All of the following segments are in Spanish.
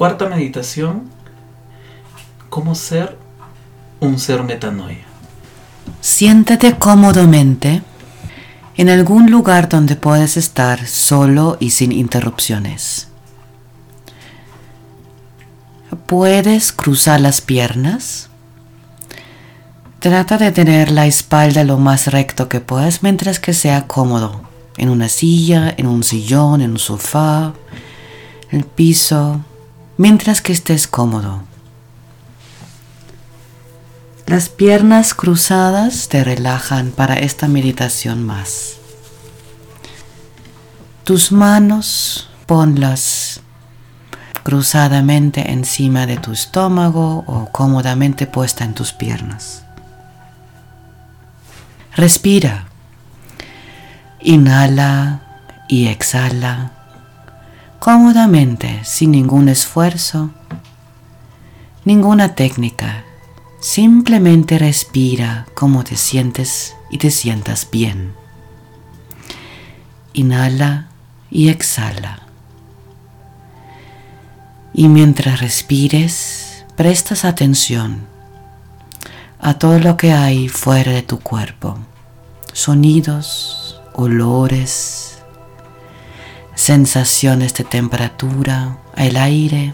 Cuarta meditación, cómo ser un ser metanoia. Siéntate cómodamente en algún lugar donde puedes estar solo y sin interrupciones. Puedes cruzar las piernas. Trata de tener la espalda lo más recto que puedas mientras que sea cómodo. En una silla, en un sillón, en un sofá, en el piso, mientras que estés cómodo. Las piernas cruzadas te relajan para esta meditación más. Tus manos ponlas cruzadamente encima de tu estómago o cómodamente puesta en tus piernas. Respira. Inhala y exhala cómodamente, sin ningún esfuerzo, ninguna técnica. Simplemente respira como te sientes y te sientas bien. Inhala y exhala. Y mientras respires, prestas atención a todo lo que hay fuera de tu cuerpo. Sonidos, olores, sensaciones de temperatura, el aire,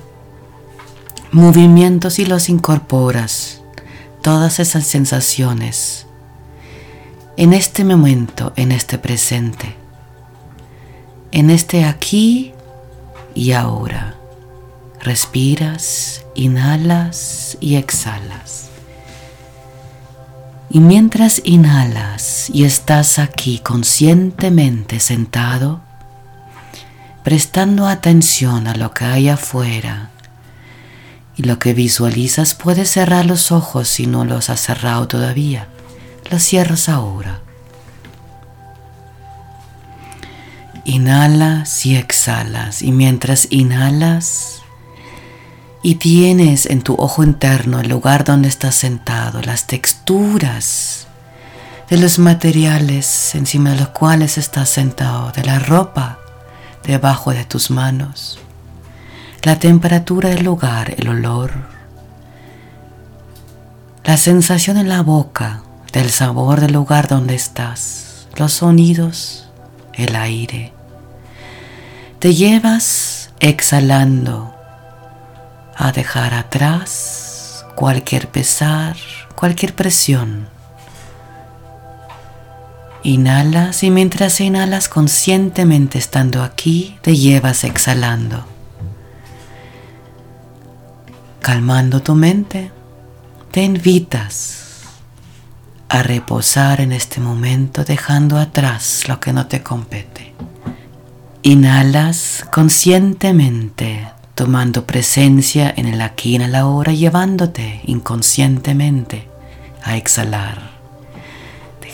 movimientos y los incorporas, todas esas sensaciones, en este momento, en este presente, en este aquí y ahora. Respiras, inhalas y exhalas. Y mientras inhalas y estás aquí conscientemente sentado, prestando atención a lo que hay afuera y lo que visualizas, puedes cerrar los ojos si no los has cerrado todavía. Los cierras ahora. Inhalas y exhalas y mientras inhalas, y tienes en tu ojo interno el lugar donde estás sentado, las texturas de los materiales encima de los cuales estás sentado, de la ropa debajo de tus manos, la temperatura del lugar, el olor, la sensación en la boca del sabor del lugar donde estás, los sonidos, el aire. Te llevas exhalando a dejar atrás cualquier pesar, cualquier presión. Inhalas y mientras inhalas conscientemente estando aquí, te llevas exhalando. Calmando tu mente, te invitas a reposar en este momento dejando atrás lo que no te compete. Inhalas conscientemente tomando presencia en el aquí y en el ahora, llevándote inconscientemente a exhalar,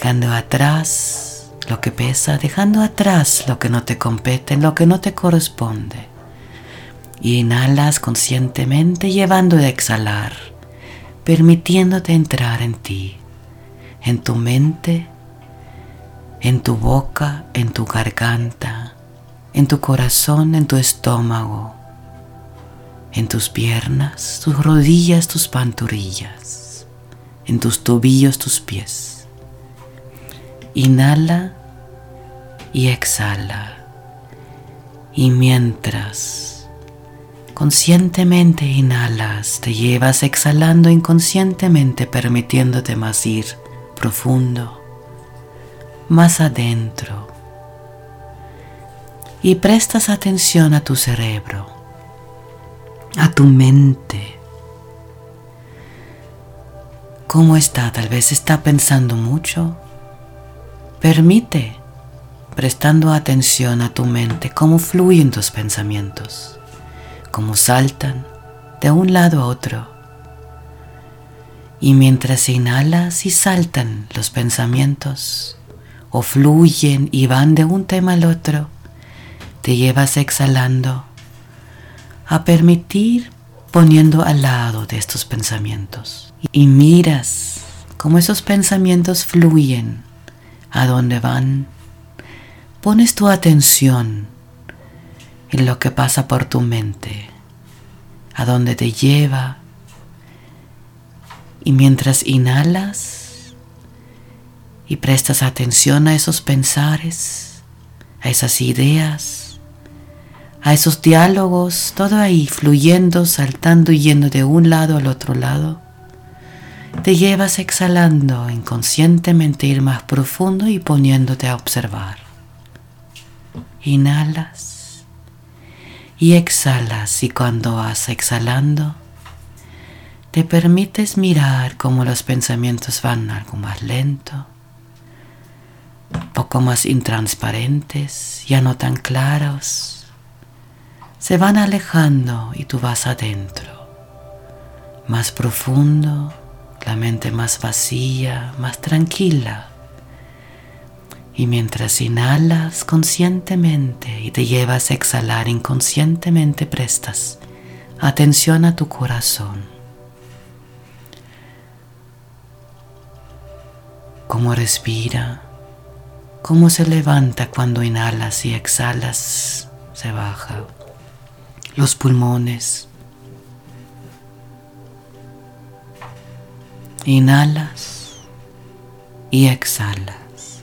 dejando atrás lo que pesa, dejando atrás lo que no te compete, lo que no te corresponde. Y inhalas conscientemente llevando a exhalar, permitiéndote entrar en ti, en tu mente, en tu boca, en tu garganta, en tu corazón, en tu estómago en tus piernas, tus rodillas, tus pantorrillas, en tus tobillos, tus pies. Inhala y exhala. Y mientras conscientemente inhalas, te llevas exhalando inconscientemente, permitiéndote más ir profundo, más adentro. Y prestas atención a tu cerebro a tu mente. ¿Cómo está? Tal vez está pensando mucho. Permite, prestando atención a tu mente, cómo fluyen tus pensamientos, cómo saltan de un lado a otro. Y mientras inhalas y saltan los pensamientos, o fluyen y van de un tema al otro, te llevas exhalando a permitir poniendo al lado de estos pensamientos. Y miras cómo esos pensamientos fluyen, a dónde van. Pones tu atención en lo que pasa por tu mente, a dónde te lleva. Y mientras inhalas y prestas atención a esos pensares, a esas ideas, a esos diálogos, todo ahí fluyendo, saltando y yendo de un lado al otro lado, te llevas exhalando inconscientemente ir más profundo y poniéndote a observar. Inhalas y exhalas y cuando vas exhalando, te permites mirar cómo los pensamientos van algo más lento, poco más intransparentes, ya no tan claros. Se van alejando y tú vas adentro, más profundo, la mente más vacía, más tranquila. Y mientras inhalas conscientemente y te llevas a exhalar inconscientemente, prestas atención a tu corazón. Cómo respira, cómo se levanta cuando inhalas y exhalas, se baja. Los pulmones, Inhalas y exhalas.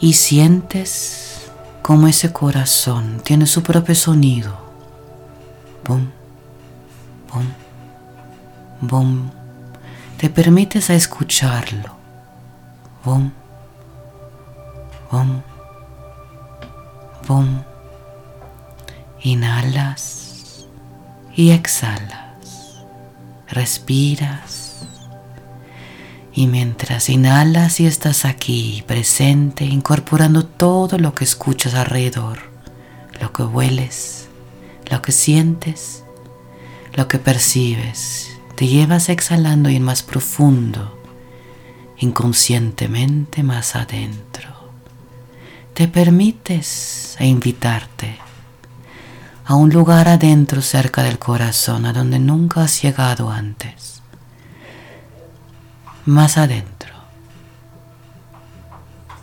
Y sientes como ese corazón tiene su propio sonido. Bum, bum, bum. Te permites escucharlo. Bum, bum, bum. Inhalas y exhalas respiras y mientras inhalas y estás aquí presente, incorporando todo lo que escuchas alrededor, lo que hueles, lo que sientes, lo que percibes, te llevas exhalando y en más profundo, inconscientemente más adentro. Te permites a invitarte a un lugar adentro cerca del corazón a donde nunca has llegado antes. Más adentro.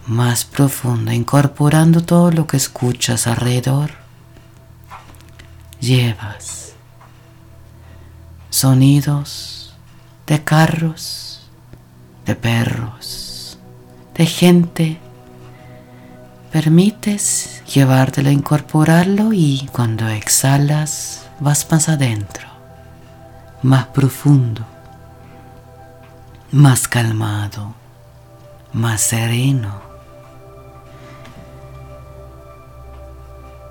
Más profundo, incorporando todo lo que escuchas alrededor. Llevas sonidos de carros, de perros, de gente Permites llevártelo, incorporarlo y cuando exhalas vas más adentro, más profundo, más calmado, más sereno.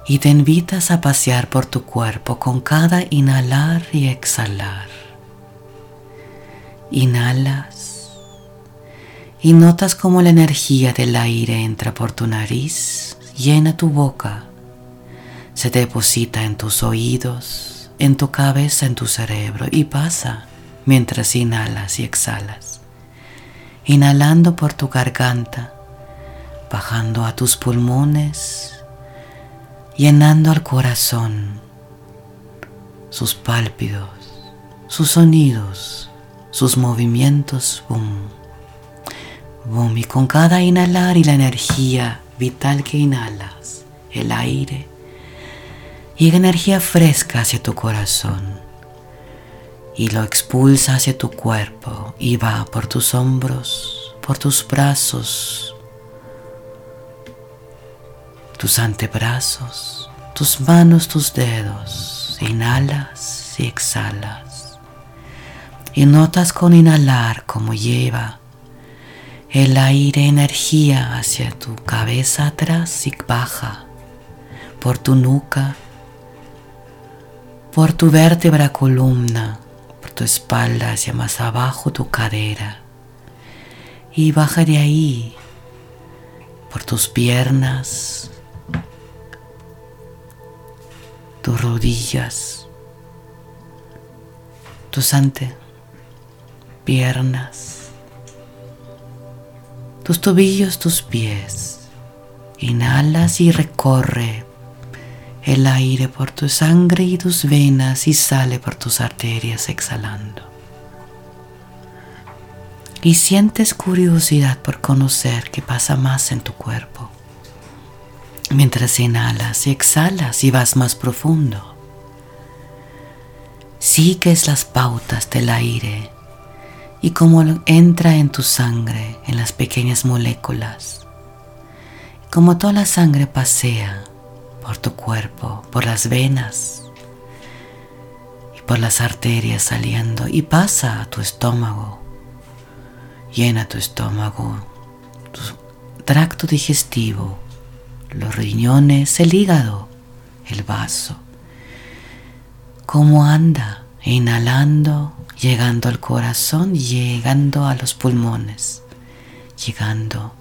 Y te invitas a pasear por tu cuerpo con cada inhalar y exhalar. Inhalas y notas cómo la energía del aire entra por tu nariz, llena tu boca, se deposita en tus oídos, en tu cabeza, en tu cerebro y pasa mientras inhalas y exhalas. Inhalando por tu garganta, bajando a tus pulmones, llenando al corazón, sus pálpidos, sus sonidos, sus movimientos, boom y con cada inhalar y la energía vital que inhalas, el aire, llega energía fresca hacia tu corazón y lo expulsa hacia tu cuerpo y va por tus hombros, por tus brazos, tus antebrazos, tus manos, tus dedos. Inhalas y exhalas. Y notas con inhalar como lleva el aire energía hacia tu cabeza atrás y baja por tu nuca, por tu vértebra columna, por tu espalda hacia más abajo tu cadera. Y baja de ahí por tus piernas, tus rodillas, tus ante piernas tus tobillos, tus pies. Inhalas y recorre el aire por tu sangre y tus venas y sale por tus arterias exhalando. Y sientes curiosidad por conocer qué pasa más en tu cuerpo. Mientras inhalas y exhalas y vas más profundo. Sigues las pautas del aire y cómo entra en tu sangre, en las pequeñas moléculas. Como toda la sangre pasea por tu cuerpo, por las venas y por las arterias saliendo y pasa a tu estómago. Llena tu estómago, tu tracto digestivo, los riñones, el hígado, el vaso. Cómo anda, inhalando, llegando al corazón, llegando a los pulmones, llegando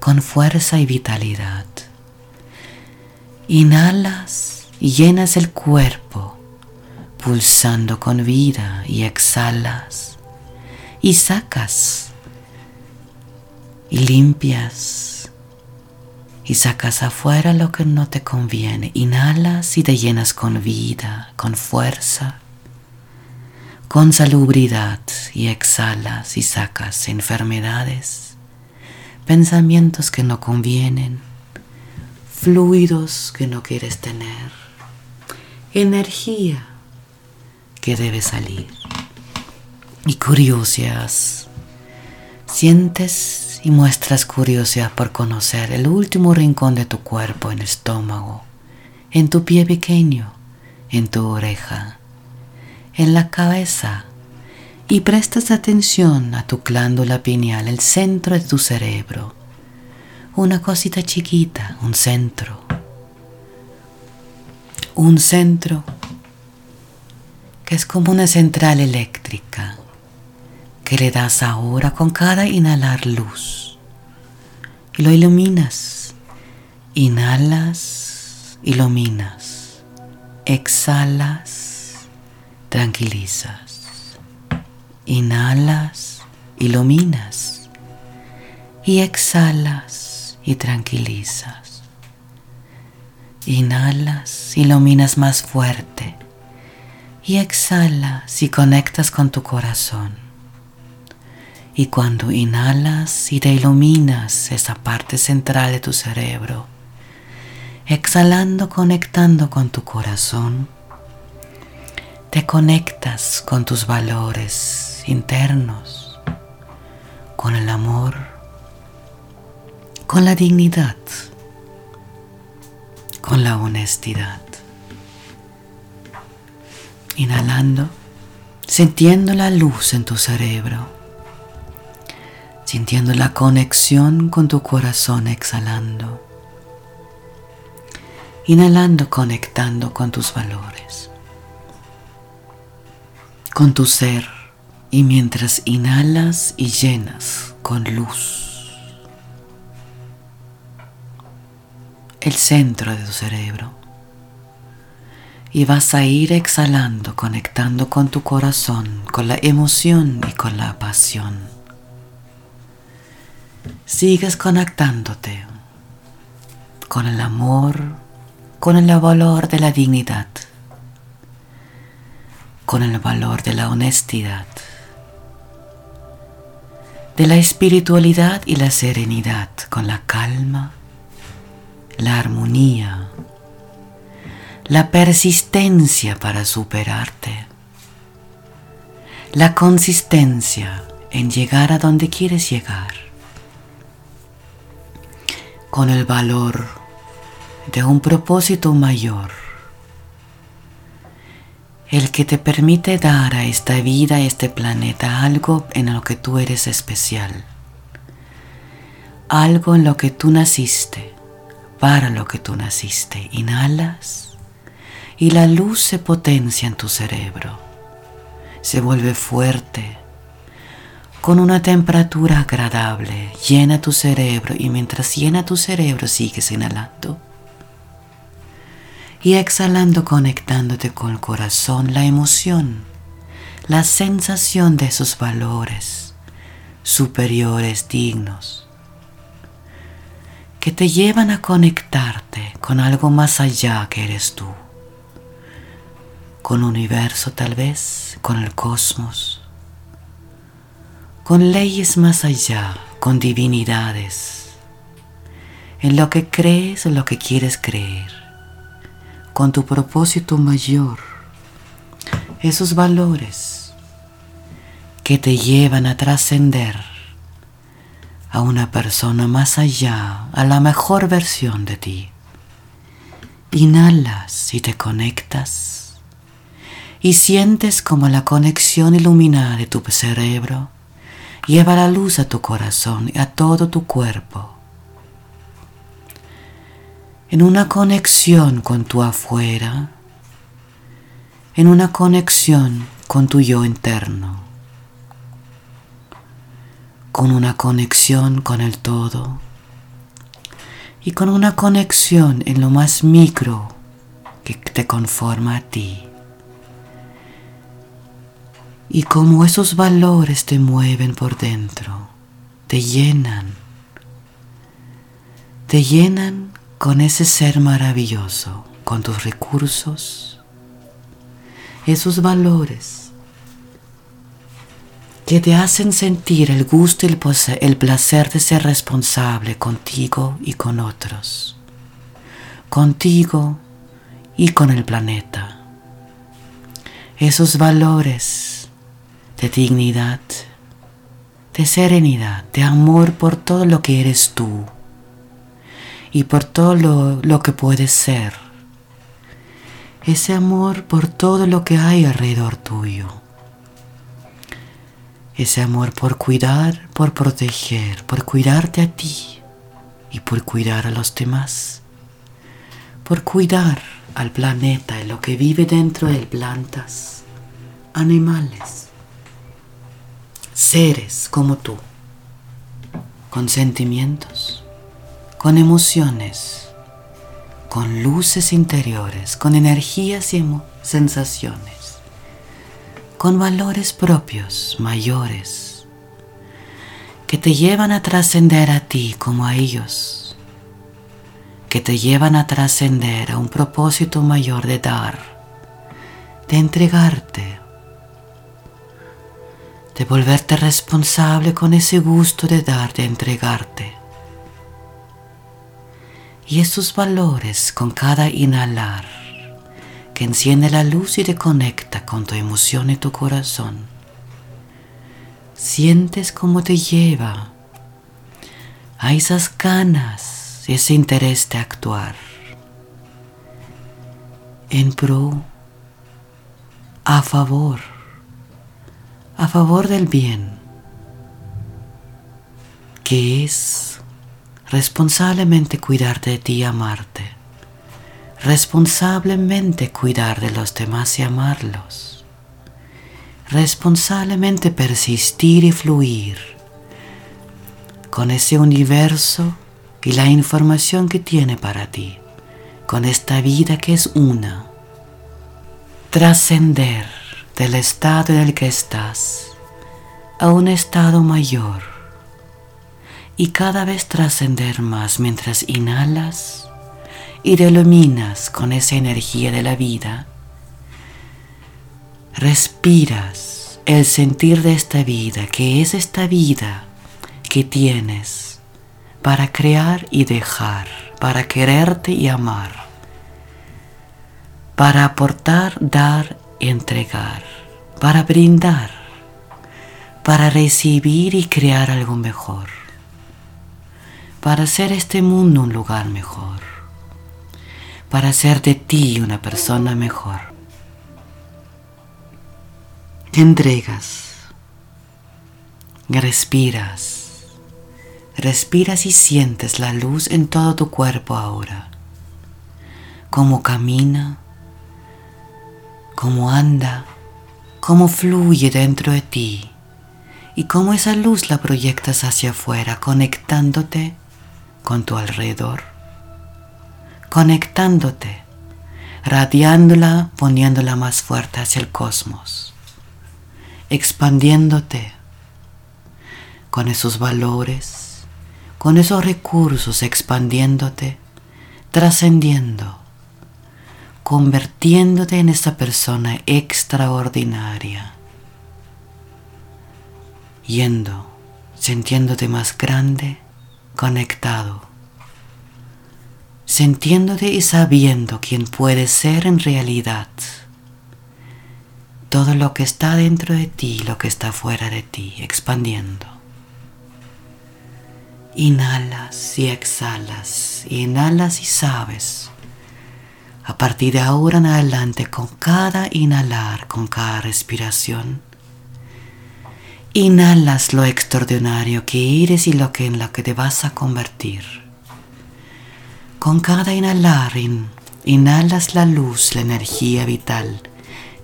con fuerza y vitalidad. Inhalas y llenas el cuerpo, pulsando con vida y exhalas y sacas y limpias y sacas afuera lo que no te conviene. Inhalas y te llenas con vida, con fuerza, con salubridad y exhalas y sacas enfermedades, pensamientos que no convienen, fluidos que no quieres tener, energía que debe salir. Y curiosidad, sientes y muestras curiosidad por conocer el último rincón de tu cuerpo en el estómago, en tu pie pequeño, en tu oreja, en la cabeza y prestas atención a tu glándula pineal, el centro de tu cerebro, una cosita chiquita, un centro, un centro que es como una central eléctrica que le das ahora con cada inhalar luz. Y lo iluminas. Inhalas, iluminas. Exhalas, tranquilizas. Inhalas, iluminas. Y exhalas y tranquilizas. Inhalas, iluminas más fuerte. Y exhalas y conectas con tu corazón. Y cuando inhalas y te iluminas esa parte central de tu cerebro, exhalando, conectando con tu corazón, te conectas con tus valores internos, con el amor, con la dignidad, con la honestidad. Inhalando, sintiendo la luz en tu cerebro sintiendo la conexión con tu corazón exhalando, inhalando conectando con tus valores, con tu ser y mientras inhalas y llenas con luz. El centro de tu cerebro. Y vas a ir exhalando, conectando con tu corazón, con la emoción y con la pasión. Sigues conectándote con el amor, con el valor de la dignidad, con el valor de la honestidad, de la espiritualidad y la serenidad, con la calma, la armonía, la persistencia para superarte, la consistencia en llegar a donde quieres llegar con el valor de un propósito mayor, el que te permite dar a esta vida, a este planeta, algo en lo que tú eres especial, algo en lo que tú naciste, para lo que tú naciste. Inhalas y la luz se potencia en tu cerebro, se vuelve fuerte, con una temperatura agradable, llena tu cerebro y mientras llena tu cerebro sigues inhalando y exhalando conectándote con el corazón, la emoción, la sensación de esos valores superiores dignos que te llevan a conectarte con algo más allá que eres tú, con el universo tal vez, con el cosmos con leyes más allá, con divinidades, en lo que crees o lo que quieres creer, con tu propósito mayor, esos valores que te llevan a trascender a una persona más allá, a la mejor versión de ti. Inhalas y te conectas y sientes como la conexión iluminada de tu cerebro lleva la luz a tu corazón y a todo tu cuerpo. En una conexión con tu afuera, en una conexión con tu yo interno, con una conexión con el todo y con una conexión en lo más micro que te conforma a ti. Y como esos valores te mueven por dentro, te llenan, te llenan con ese ser maravilloso, con tus recursos, esos valores que te hacen sentir el gusto y el placer de ser responsable contigo y con otros, contigo y con el planeta. Esos valores de dignidad, de serenidad, de amor por todo lo que eres tú y por todo lo, lo que puedes ser ese amor por todo lo que hay alrededor tuyo. Ese amor por cuidar, por proteger, por cuidarte a ti y por cuidar a los demás. Por cuidar al planeta y lo que vive dentro de plantas, animales, seres como tú, con sentimientos, con emociones con luces interiores, con energías y sensaciones, con valores propios mayores que te llevan a trascender a ti como a ellos, que te llevan a trascender a un propósito mayor de dar, de entregarte, de volverte responsable con ese gusto de dar, de entregarte y esos valores con cada inhalar que enciende la luz y te conecta con tu emoción y tu corazón. Sientes cómo te lleva a esas ganas, ese interés de actuar en pro, a favor, a favor del bien, que es responsablemente cuidar de ti y amarte, responsablemente cuidar de los demás y amarlos, responsablemente persistir y fluir con ese universo y la información que tiene para ti, con esta vida que es una, trascender del estado en el que estás a un estado mayor y cada vez trascender más mientras inhalas y te con esa energía de la vida. Respiras el sentir de esta vida, que es esta vida que tienes para crear y dejar, para quererte y amar, para aportar, dar y entregar, para brindar, para recibir y crear algo mejor para hacer este mundo un lugar mejor, para hacer de ti una persona mejor. Te entregas, respiras, respiras y sientes la luz en todo tu cuerpo ahora, cómo camina, cómo anda, cómo fluye dentro de ti y cómo esa luz la proyectas hacia afuera, conectándote con tu alrededor, conectándote, radiándola, poniéndola más fuerte hacia el cosmos, expandiéndote con esos valores, con esos recursos, expandiéndote, trascendiendo, convirtiéndote en esa persona extraordinaria, yendo, sintiéndote más grande, conectado, sintiéndote y sabiendo quién puedes ser en realidad, todo lo que está dentro de ti, lo que está fuera de ti, expandiendo. Inhalas y exhalas, inhalas y sabes. A partir de ahora en adelante, con cada inhalar, con cada respiración, inhalas lo extraordinario que eres y lo que en lo que te vas a convertir. Con cada inhalar, inhalas la luz, la energía vital,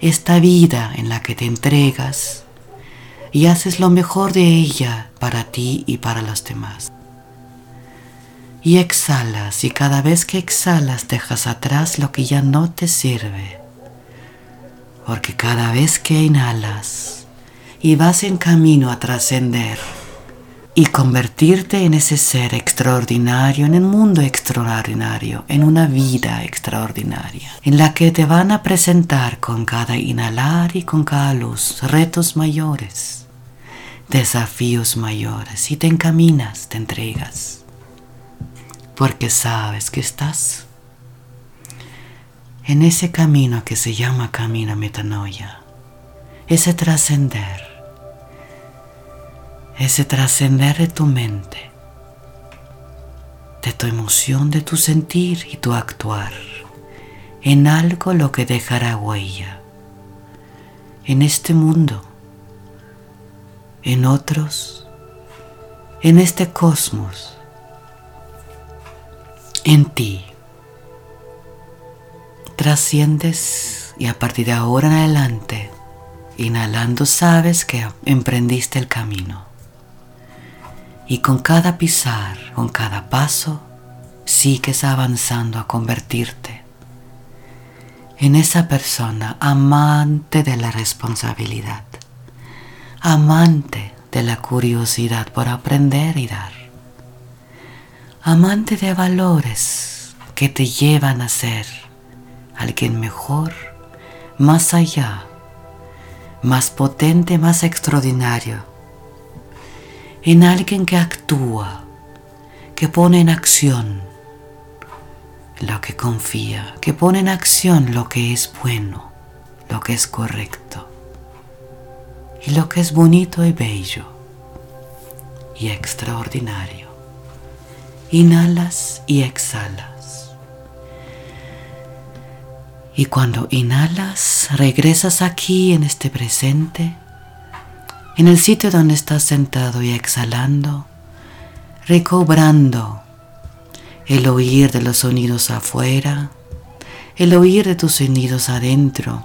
esta vida en la que te entregas y haces lo mejor de ella para ti y para los demás. Y exhalas y cada vez que exhalas dejas atrás lo que ya no te sirve. Porque cada vez que inhalas y vas en camino a trascender, y convertirte en ese ser extraordinario, en un mundo extraordinario, en una vida extraordinaria, en la que te van a presentar con cada inhalar y con cada luz retos mayores, desafíos mayores, y te encaminas, te entregas, porque sabes que estás en ese camino que se llama camino metanoia, ese trascender ese trascender de tu mente, de tu emoción, de tu sentir y tu actuar en algo lo que dejará huella en este mundo, en otros, en este cosmos, en ti. Trasciendes y a partir de ahora en adelante, inhalando, sabes que emprendiste el camino. Y con cada pisar, con cada paso, sigues avanzando a convertirte en esa persona amante de la responsabilidad, amante de la curiosidad por aprender y dar, amante de valores que te llevan a ser alguien mejor, más allá, más potente, más extraordinario en alguien que actúa, que pone en acción lo que confía, que pone en acción lo que es bueno, lo que es correcto y lo que es bonito y bello y extraordinario. Inhalas y exhalas. Y cuando inhalas, regresas aquí en este presente en el sitio donde estás sentado y exhalando, recobrando el oír de los sonidos afuera, el oír de tus sonidos adentro,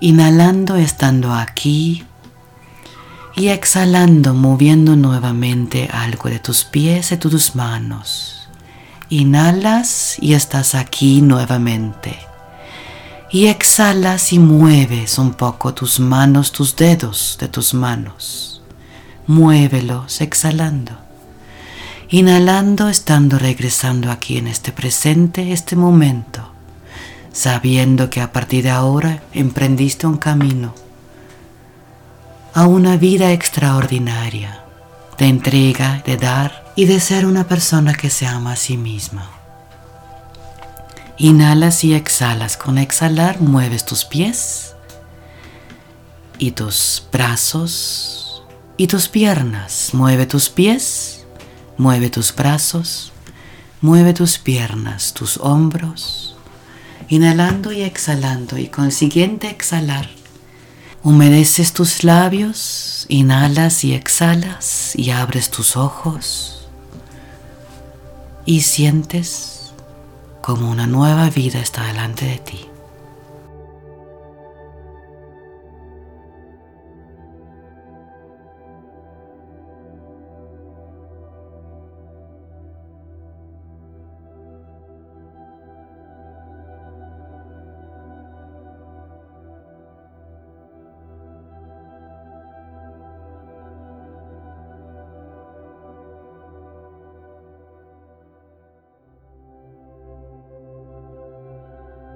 inhalando estando aquí y exhalando moviendo nuevamente algo de tus pies y tus manos. Inhalas y estás aquí nuevamente y exhalas y mueves un poco tus manos, tus dedos de tus manos. Muévelos exhalando. Inhalando, estando regresando aquí en este presente, este momento, sabiendo que a partir de ahora emprendiste un camino a una vida extraordinaria, de entrega, de dar y de ser una persona que se ama a sí misma. Inhalas y exhalas. Con exhalar mueves tus pies y tus brazos y tus piernas. Mueve tus pies, mueve tus brazos, mueve tus piernas, tus hombros. Inhalando y exhalando y con el siguiente exhalar. Humedeces tus labios, inhalas y exhalas y abres tus ojos y sientes como una nueva vida está delante de ti.